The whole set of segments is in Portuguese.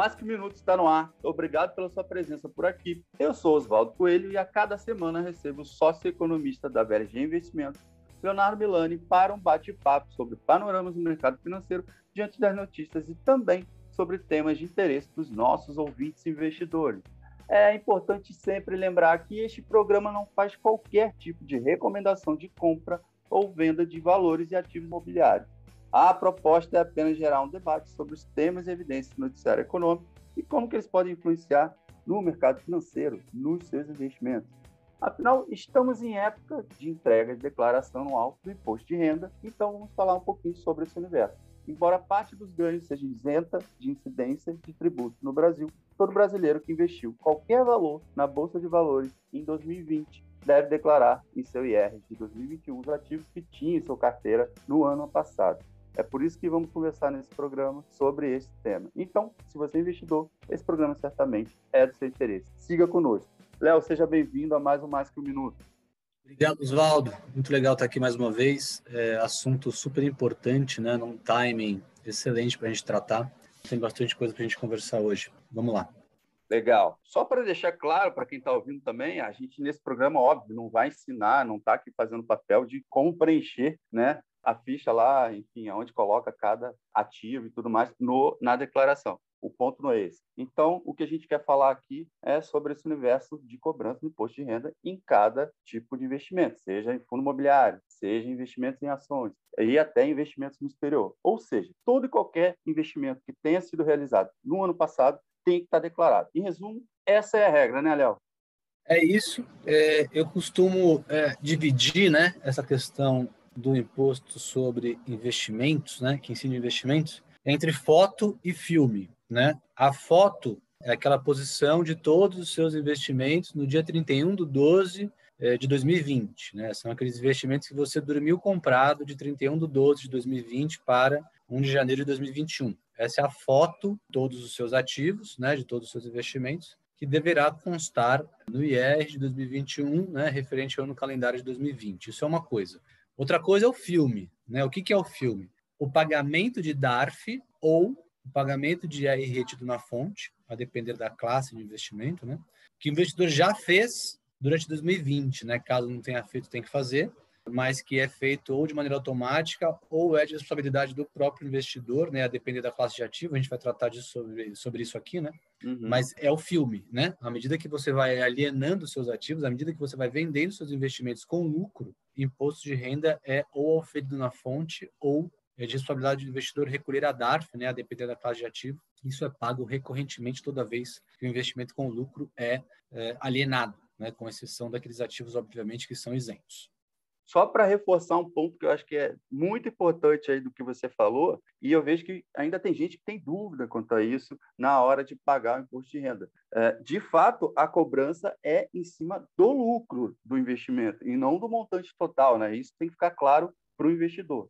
Mais Que Minuto está no ar. Obrigado pela sua presença por aqui. Eu sou Oswaldo Coelho e a cada semana recebo o sócio-economista da VLG Investimentos, Leonardo Milani, para um bate-papo sobre panoramas do mercado financeiro diante das notícias e também sobre temas de interesse dos nossos ouvintes investidores. É importante sempre lembrar que este programa não faz qualquer tipo de recomendação de compra ou venda de valores e ativos imobiliários. A proposta é apenas gerar um debate sobre os temas e evidências do noticiário econômico e como que eles podem influenciar no mercado financeiro, nos seus investimentos. Afinal, estamos em época de entrega de declaração anual do imposto de renda, então vamos falar um pouquinho sobre esse universo. Embora parte dos ganhos seja isenta de incidência de tributo no Brasil, todo brasileiro que investiu qualquer valor na Bolsa de Valores em 2020 deve declarar em seu IR de 2021 os ativos que tinha em sua carteira no ano passado. É por isso que vamos conversar nesse programa sobre esse tema. Então, se você é investidor, esse programa certamente é do seu interesse. Siga conosco. Léo, seja bem-vindo a mais um Mais Que um Minuto. Obrigado, Oswaldo. Muito legal estar aqui mais uma vez. É, assunto super importante, né? Num timing excelente para a gente tratar. Tem bastante coisa para a gente conversar hoje. Vamos lá. Legal. Só para deixar claro para quem está ouvindo também, a gente nesse programa, óbvio, não vai ensinar, não está aqui fazendo papel de como preencher né, a ficha lá, enfim, onde coloca cada ativo e tudo mais no, na declaração. O ponto não é esse. Então, o que a gente quer falar aqui é sobre esse universo de cobrança do imposto de renda em cada tipo de investimento, seja em fundo imobiliário, seja investimentos em ações e até investimentos no exterior. Ou seja, todo e qualquer investimento que tenha sido realizado no ano passado tem que estar declarado. Em resumo, essa é a regra, né, Léo? É isso. É, eu costumo é, dividir né, essa questão do imposto sobre investimentos, né, que ensina investimentos, entre foto e filme, né? A foto é aquela posição de todos os seus investimentos no dia 31 de 12 é, de 2020, né? São aqueles investimentos que você dormiu comprado de 31 de 12 de 2020 para 1 de janeiro de 2021. Essa é a foto de todos os seus ativos, né, de todos os seus investimentos, que deverá constar no IR de 2021, né, referente ao ano calendário de 2020. Isso é uma coisa. Outra coisa é o filme. Né? O que, que é o filme? O pagamento de DARF ou o pagamento de IR retido na fonte, a depender da classe de investimento, né? que o investidor já fez durante 2020, né? caso não tenha feito, tem que fazer, mas que é feito ou de maneira automática ou é de responsabilidade do próprio investidor, né, a depender da classe de ativo, a gente vai tratar disso sobre, sobre isso aqui, né? Uhum. Mas é o filme, né? À medida que você vai alienando seus ativos, à medida que você vai vendendo seus investimentos com lucro, imposto de renda é ou oferido na fonte ou é de responsabilidade do investidor recolher a DARF, né, a depender da classe de ativo. Isso é pago recorrentemente toda vez que o investimento com lucro é, é alienado, né, com exceção daqueles ativos, obviamente, que são isentos só para reforçar um ponto que eu acho que é muito importante aí do que você falou, e eu vejo que ainda tem gente que tem dúvida quanto a isso na hora de pagar o imposto de renda. É, de fato, a cobrança é em cima do lucro do investimento e não do montante total, né? Isso tem que ficar claro para o investidor.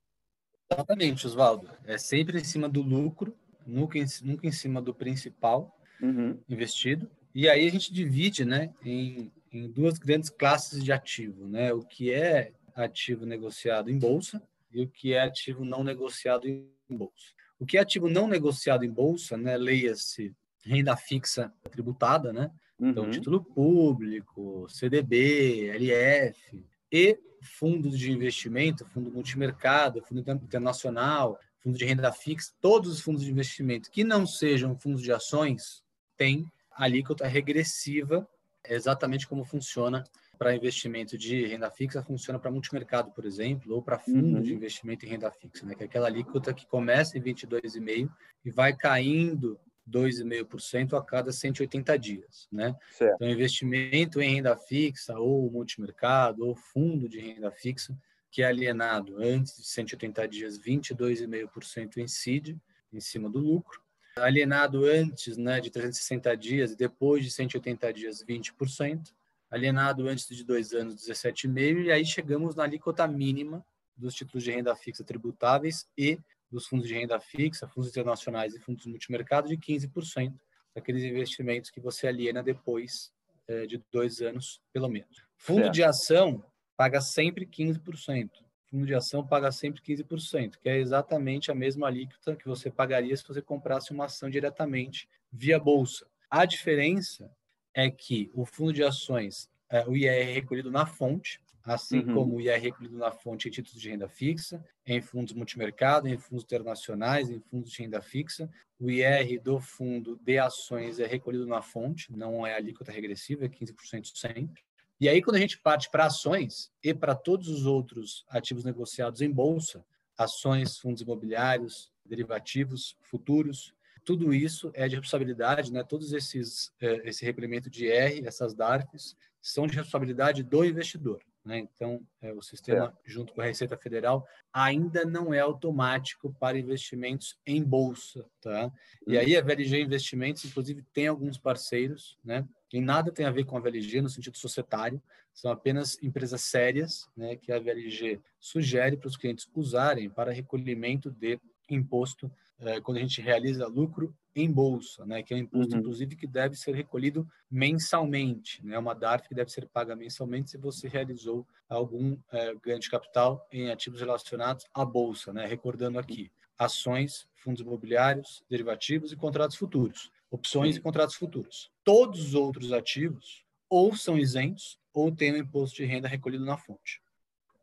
Exatamente, Oswaldo. É sempre em cima do lucro, nunca em, nunca em cima do principal uhum. investido. E aí a gente divide né, em, em duas grandes classes de ativo, né? O que é ativo negociado em bolsa e o que é ativo não negociado em bolsa. O que é ativo não negociado em bolsa, né, leia-se renda fixa tributada, né? Então, uhum. título público, CDB, LF e fundos de investimento, fundo multimercado, fundo internacional, fundo de renda fixa, todos os fundos de investimento que não sejam fundos de ações têm alíquota regressiva, exatamente como funciona para investimento de renda fixa funciona para multimercado, por exemplo, ou para fundo uhum. de investimento em renda fixa, né? que é aquela alíquota que começa em 22,5% e vai caindo 2,5% a cada 180 dias. Né? Certo. Então, investimento em renda fixa, ou multimercado, ou fundo de renda fixa, que é alienado antes de 180 dias, 22,5% incide em cima do lucro. Alienado antes né, de 360 dias e depois de 180 dias, 20% alienado antes de dois anos, 17,5%, e aí chegamos na alíquota mínima dos títulos de renda fixa tributáveis e dos fundos de renda fixa, fundos internacionais e fundos multimercado de 15%, daqueles investimentos que você aliena depois é, de dois anos, pelo menos. Fundo certo. de ação paga sempre 15%. fundo de ação paga sempre 15%, que é exatamente a mesma alíquota que você pagaria se você comprasse uma ação diretamente via bolsa. A diferença é que o fundo de ações, é, o IR é recolhido na fonte, assim uhum. como o IR é recolhido na fonte em títulos de renda fixa, em fundos multimercado, em fundos internacionais, em fundos de renda fixa. O IR do fundo de ações é recolhido na fonte, não é alíquota regressiva, é 15% sempre. E aí, quando a gente parte para ações e para todos os outros ativos negociados em bolsa, ações, fundos imobiliários, derivativos, futuros, tudo isso é de responsabilidade, né? Todos esses é, esse recolhimento de IR, essas DARFs, são de responsabilidade do investidor. Né? Então, é, o sistema, é. junto com a Receita Federal, ainda não é automático para investimentos em bolsa. Tá? E aí, a VLG Investimentos, inclusive, tem alguns parceiros, né? que nada tem a ver com a VLG no sentido societário, são apenas empresas sérias né? que a VLG sugere para os clientes usarem para recolhimento de imposto é, quando a gente realiza lucro em bolsa, né, que é um imposto, uhum. inclusive, que deve ser recolhido mensalmente, né, uma DARF que deve ser paga mensalmente se você realizou algum é, ganho de capital em ativos relacionados à bolsa, né, recordando aqui, ações, fundos imobiliários, derivativos e contratos futuros, opções Sim. e contratos futuros. Todos os outros ativos ou são isentos ou têm o imposto de renda recolhido na fonte.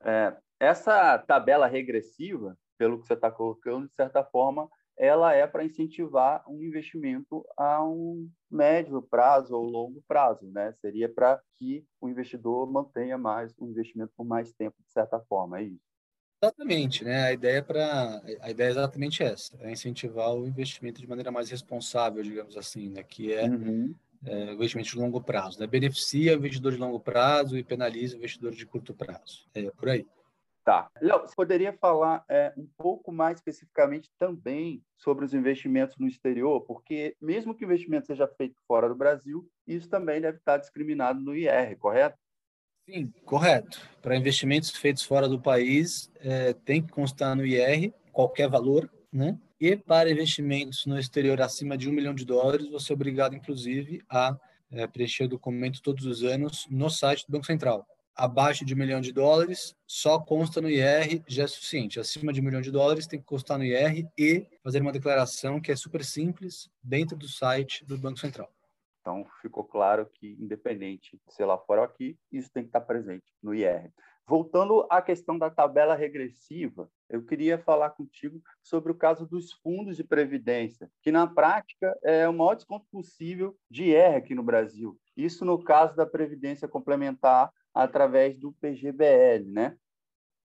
É, essa tabela regressiva, pelo que você está colocando, de certa forma, ela é para incentivar um investimento a um médio prazo ou longo prazo, né? Seria para que o investidor mantenha mais o investimento por mais tempo, de certa forma, é isso. Exatamente, né? A ideia para a ideia é exatamente essa, é incentivar o investimento de maneira mais responsável, digamos assim, né? Que é, uhum. é o investimento de longo prazo, né? Beneficia o investidor de longo prazo e penaliza o investidor de curto prazo. É por aí. Tá. Léo, você poderia falar é, um pouco mais especificamente também sobre os investimentos no exterior? Porque, mesmo que o investimento seja feito fora do Brasil, isso também deve estar discriminado no IR, correto? Sim, correto. Para investimentos feitos fora do país, é, tem que constar no IR qualquer valor, né? E para investimentos no exterior acima de um milhão de dólares, você é obrigado, inclusive, a é, preencher o documento todos os anos no site do Banco Central abaixo de um milhão de dólares, só consta no IR, já é suficiente. Acima de um milhão de dólares, tem que constar no IR e fazer uma declaração que é super simples dentro do site do Banco Central. Então, ficou claro que, independente se lá fora ou aqui, isso tem que estar presente no IR. Voltando à questão da tabela regressiva, eu queria falar contigo sobre o caso dos fundos de previdência, que na prática é o maior desconto possível de IR aqui no Brasil. Isso no caso da previdência complementar através do PGBL, né?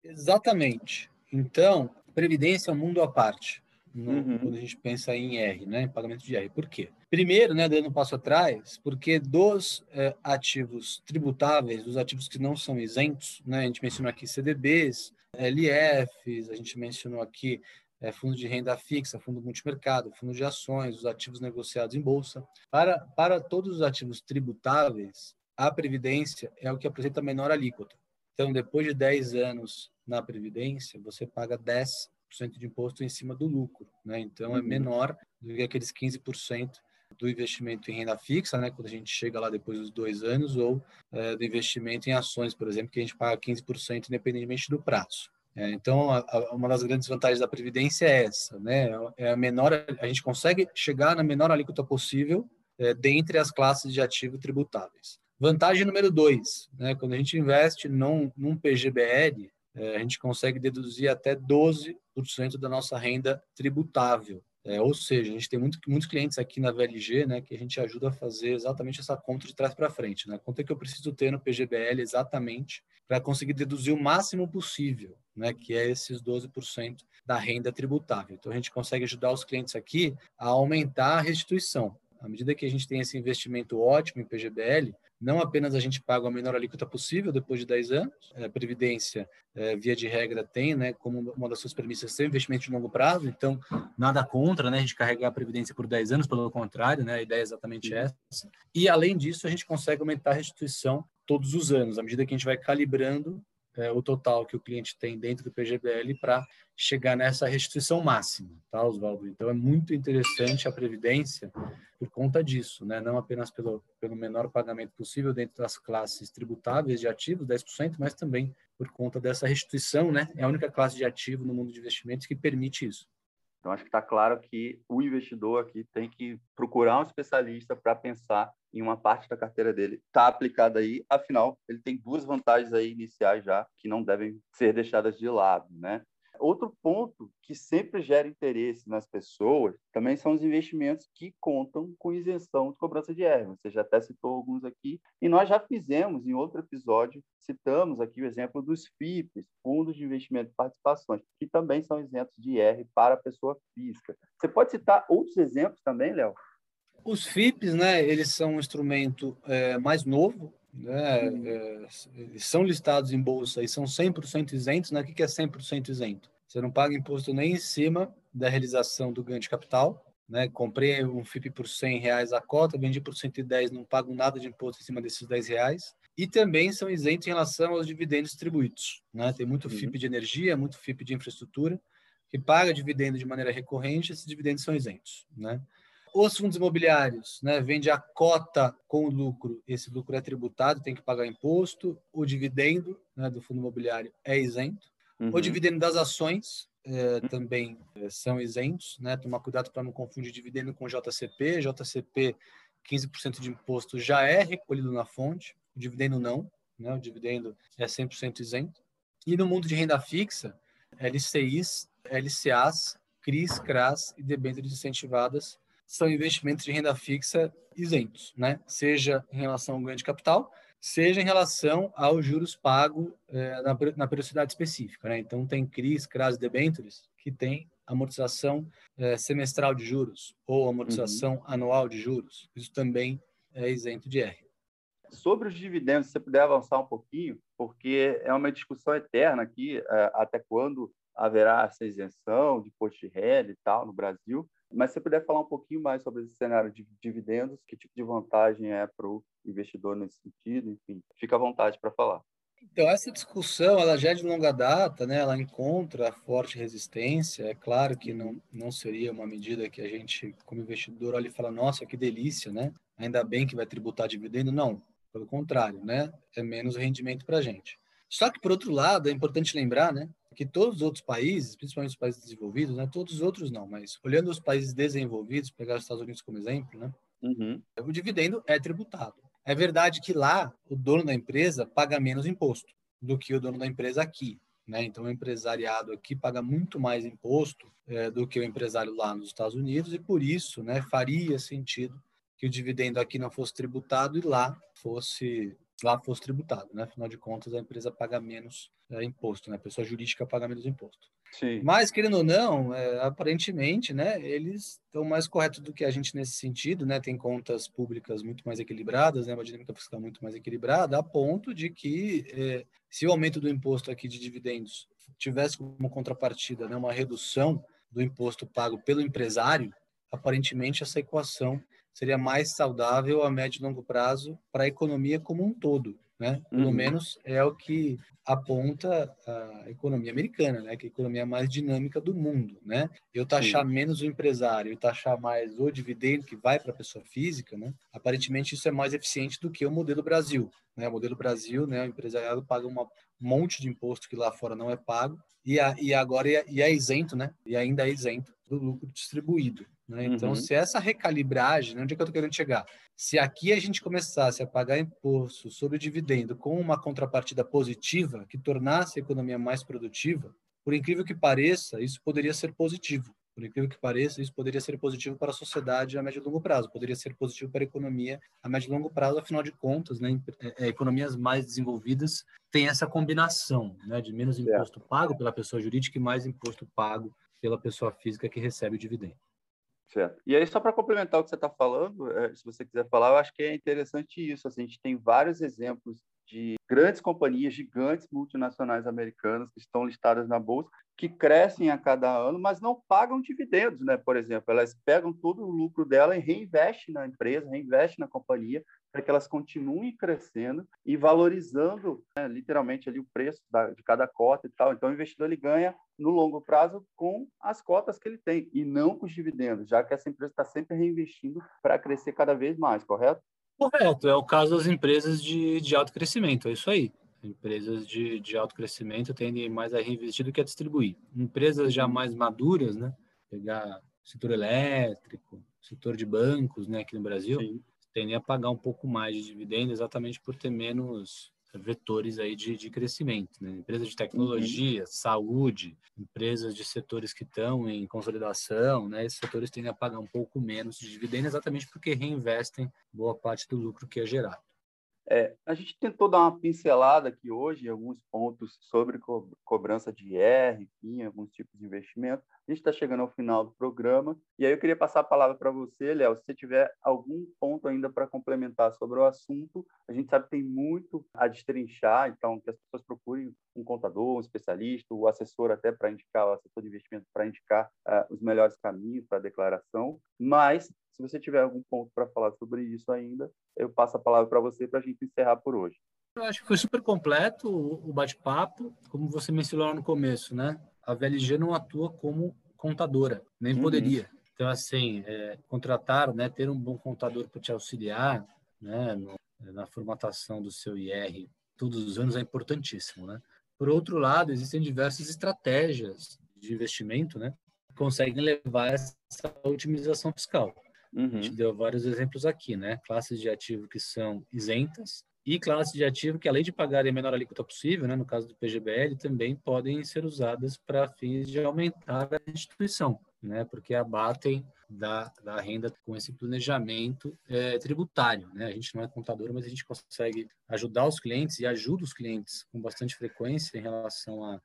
Exatamente. Então, previdência é um mundo à parte. No, uhum. Quando a gente pensa em R, né, em pagamento de R. Por quê? Primeiro, né, dando um passo atrás, porque dos é, ativos tributáveis, dos ativos que não são isentos, né, a gente mencionou aqui CDBs, LFs, a gente mencionou aqui é, fundos de renda fixa, fundo multimercado, fundo de ações, os ativos negociados em bolsa. Para, para todos os ativos tributáveis, a Previdência é o que apresenta a menor alíquota. Então, depois de 10 anos na Previdência, você paga 10% de imposto em cima do lucro. Né? Então, é uhum. menor do que aqueles 15% do investimento em renda fixa, né, quando a gente chega lá depois dos dois anos, ou é, do investimento em ações, por exemplo, que a gente paga 15% independentemente do prazo. É, então, a, a, uma das grandes vantagens da Previdência é essa, né? É a menor, a gente consegue chegar na menor alíquota possível é, dentre as classes de ativo tributáveis. Vantagem número dois, né? quando a gente investe num, num PGBL, é, a gente consegue deduzir até 12% da nossa renda tributável. É, ou seja, a gente tem muito, muitos clientes aqui na VLG né, que a gente ajuda a fazer exatamente essa conta de trás para frente. Né? Quanto é que eu preciso ter no PGBL exatamente para conseguir deduzir o máximo possível, né, que é esses 12% da renda tributável. Então, a gente consegue ajudar os clientes aqui a aumentar a restituição. À medida que a gente tem esse investimento ótimo em PGBL, não apenas a gente paga a menor alíquota possível depois de 10 anos, a Previdência, é, via de regra, tem né, como uma das suas premissas ser investimento de longo prazo, então nada contra né, a gente carregar a Previdência por 10 anos, pelo contrário, né, a ideia é exatamente essa. E além disso, a gente consegue aumentar a restituição todos os anos, à medida que a gente vai calibrando é, o total que o cliente tem dentro do PGBL para chegar nessa restituição máxima, tá, Oswaldo? Então é muito interessante a previdência por conta disso, né? Não apenas pelo, pelo menor pagamento possível dentro das classes tributáveis de ativos, 10%, mas também por conta dessa restituição, né? É a única classe de ativo no mundo de investimentos que permite isso. Então, acho que está claro que o investidor aqui tem que procurar um especialista para pensar em uma parte da carteira dele está aplicada aí. Afinal, ele tem duas vantagens aí iniciais já que não devem ser deixadas de lado, né? Outro ponto que sempre gera interesse nas pessoas também são os investimentos que contam com isenção de cobrança de R. Você já até citou alguns aqui, e nós já fizemos em outro episódio, citamos aqui o exemplo dos FIPs, Fundos de Investimento de Participações, que também são isentos de IR para a pessoa física. Você pode citar outros exemplos também, Léo? Os FIPs, né, eles são um instrumento é, mais novo, né, é, eles são listados em bolsa e são 100% isentos. Né? O que é 100% isento? Você não paga imposto nem em cima da realização do ganho de capital. Né? Comprei um FIP por 100 reais a cota, vendi por 110, não pago nada de imposto em cima desses 10 reais. E também são isentos em relação aos dividendos distribuídos. Né? Tem muito uhum. FIP de energia, muito FIP de infraestrutura, que paga dividendo de maneira recorrente, esses dividendos são isentos. Né? Os fundos imobiliários, né, vende a cota com lucro, esse lucro é tributado, tem que pagar imposto. O dividendo né, do fundo imobiliário é isento. Uhum. O dividendo das ações é, também é, são isentos. Né? Tomar cuidado para não confundir dividendo com JCP. JCP, 15% de imposto já é recolhido na fonte, o dividendo não. Né? O dividendo é 100% isento. E no mundo de renda fixa, LCIs, LCAs, CRIs, CRAS e debêntures incentivadas são investimentos de renda fixa isentos, né? Seja em relação ao ganho de capital, seja em relação aos juros pagos é, na, na periodicidade específica, né? Então, tem CRIs, CRAS e debêntures que tem amortização é, semestral de juros ou amortização uhum. anual de juros. Isso também é isento de R. Sobre os dividendos, se você puder avançar um pouquinho, porque é uma discussão eterna aqui, é, até quando haverá essa isenção de post e tal no Brasil. Mas se você puder falar um pouquinho mais sobre esse cenário de dividendos, que tipo de vantagem é para o investidor nesse sentido, enfim, fica à vontade para falar. Então, essa discussão, ela já é de longa data, né? ela encontra forte resistência. É claro que não, não seria uma medida que a gente, como investidor, olha e fala, nossa, que delícia, né? Ainda bem que vai tributar dividendo. Não, pelo contrário, né? É menos rendimento para a gente. Só que, por outro lado, é importante lembrar né, que todos os outros países, principalmente os países desenvolvidos, né, todos os outros não, mas olhando os países desenvolvidos, pegar os Estados Unidos como exemplo, né, uhum. o dividendo é tributado. É verdade que lá o dono da empresa paga menos imposto do que o dono da empresa aqui. Né? Então, o empresariado aqui paga muito mais imposto é, do que o empresário lá nos Estados Unidos, e por isso né, faria sentido que o dividendo aqui não fosse tributado e lá fosse lá fosse tributado, né? Afinal de contas, a empresa paga menos é, imposto, né? A pessoa jurídica paga menos imposto. Sim. Mas, querendo ou não, é, aparentemente, né, eles estão mais corretos do que a gente nesse sentido, né? Tem contas públicas muito mais equilibradas, né? Uma dinâmica fiscal muito mais equilibrada, a ponto de que é, se o aumento do imposto aqui de dividendos tivesse como contrapartida né, uma redução do imposto pago pelo empresário, aparentemente essa equação seria mais saudável a médio e longo prazo para a economia como um todo, né? Pelo uhum. menos é o que aponta a economia americana, né? Que é a economia mais dinâmica do mundo, né? Eu taxar Sim. menos o empresário e taxar mais o dividendo que vai para a pessoa física, né? Aparentemente isso é mais eficiente do que o modelo Brasil, né? O modelo Brasil, né? O empresariado paga um monte de imposto que lá fora não é pago e, a, e agora é, e é isento, né? E ainda é isento do lucro distribuído. Né? Então, uhum. se essa recalibragem, né, onde é que eu estou querendo chegar? Se aqui a gente começasse a pagar imposto sobre o dividendo com uma contrapartida positiva, que tornasse a economia mais produtiva, por incrível que pareça, isso poderia ser positivo. Por incrível que pareça, isso poderia ser positivo para a sociedade a médio e longo prazo, poderia ser positivo para a economia a médio e longo prazo, afinal de contas, né, é, é, economias mais desenvolvidas têm essa combinação né, de menos imposto pago pela pessoa jurídica e mais imposto pago pela pessoa física que recebe o dividendo. Certo. E aí, só para complementar o que você está falando, é, se você quiser falar, eu acho que é interessante isso. Assim, a gente tem vários exemplos de grandes companhias, gigantes multinacionais americanas que estão listadas na bolsa, que crescem a cada ano, mas não pagam dividendos, né? Por exemplo, elas pegam todo o lucro dela e reinvestem na empresa, reinvestem na companhia, para que elas continuem crescendo e valorizando né, literalmente ali o preço da, de cada cota e tal. Então, o investidor ele ganha no longo prazo com as cotas que ele tem e não com os dividendos, já que essa empresa está sempre reinvestindo para crescer cada vez mais, correto? Correto, é o caso das empresas de, de alto crescimento, é isso aí. Empresas de, de alto crescimento tendem mais a reinvestir do que a distribuir. Empresas já mais maduras, né? Pegar setor elétrico, setor de bancos, né, aqui no Brasil, Sim tendem a pagar um pouco mais de dividendo exatamente por ter menos vetores aí de, de crescimento. Né? Empresas de tecnologia, uhum. saúde, empresas de setores que estão em consolidação, né? esses setores tendem a pagar um pouco menos de dividendo exatamente porque reinvestem boa parte do lucro que é gerado. É, a gente tentou dar uma pincelada aqui hoje em alguns pontos sobre co cobrança de IR, enfim, alguns tipos de investimento. A gente está chegando ao final do programa e aí eu queria passar a palavra para você, Léo. Se você tiver algum ponto ainda para complementar sobre o assunto, a gente sabe que tem muito a destrinchar, então que as pessoas procurem um contador, um especialista, o assessor até para indicar, o assessor de investimento para indicar uh, os melhores caminhos para a declaração. Mas se você tiver algum ponto para falar sobre isso ainda, eu passo a palavra para você para a gente encerrar por hoje. Eu acho que foi super completo o bate-papo, como você mencionou lá no começo, né? A VLG não atua como contadora, nem uhum. poderia. Então, assim, é, contratar, né, ter um bom contador para te auxiliar, né, no, na formatação do seu IR todos os anos é importantíssimo, né? Por outro lado, existem diversas estratégias de investimento, né, que conseguem levar essa otimização fiscal. Uhum. A gente deu vários exemplos aqui, né? Classes de ativo que são isentas e classes de ativo que, além de pagarem a menor alíquota possível, né, no caso do PGBL, também podem ser usadas para fins de aumentar a instituição, né, porque abatem da, da renda com esse planejamento é, tributário. Né? A gente não é contador, mas a gente consegue ajudar os clientes e ajuda os clientes com bastante frequência em relação a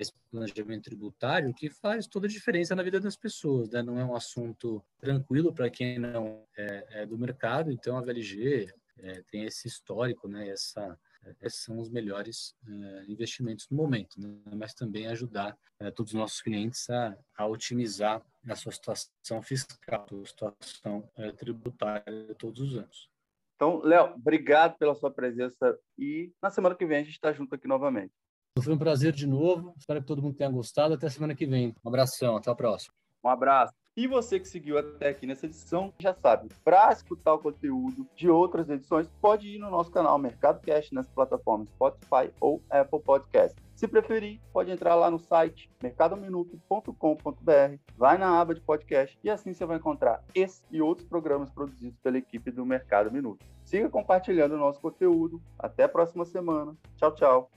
esse planejamento tributário que faz toda a diferença na vida das pessoas. Né? Não é um assunto tranquilo para quem não é, é, do mercado, então a VLG é, tem esse histórico, né? essa, esses são os melhores é, investimentos no momento, né? mas também ajudar é, todos os nossos clientes a, a, otimizar a sua situação fiscal, a situação é, tributária todos os anos. Então, Léo, obrigado pela sua presença e na semana que vem a gente está junto aqui novamente. Foi um prazer de novo. Espero que todo mundo tenha gostado. Até semana que vem. Um abração. Até a próxima. Um abraço. E você que seguiu até aqui nessa edição, já sabe, para escutar o conteúdo de outras edições, pode ir no nosso canal Mercado Cash nas plataformas Spotify ou Apple Podcast. Se preferir, pode entrar lá no site mercadominuto.com.br, vai na aba de podcast e assim você vai encontrar esse e outros programas produzidos pela equipe do Mercado Minuto. Siga compartilhando o nosso conteúdo. Até a próxima semana. Tchau, tchau.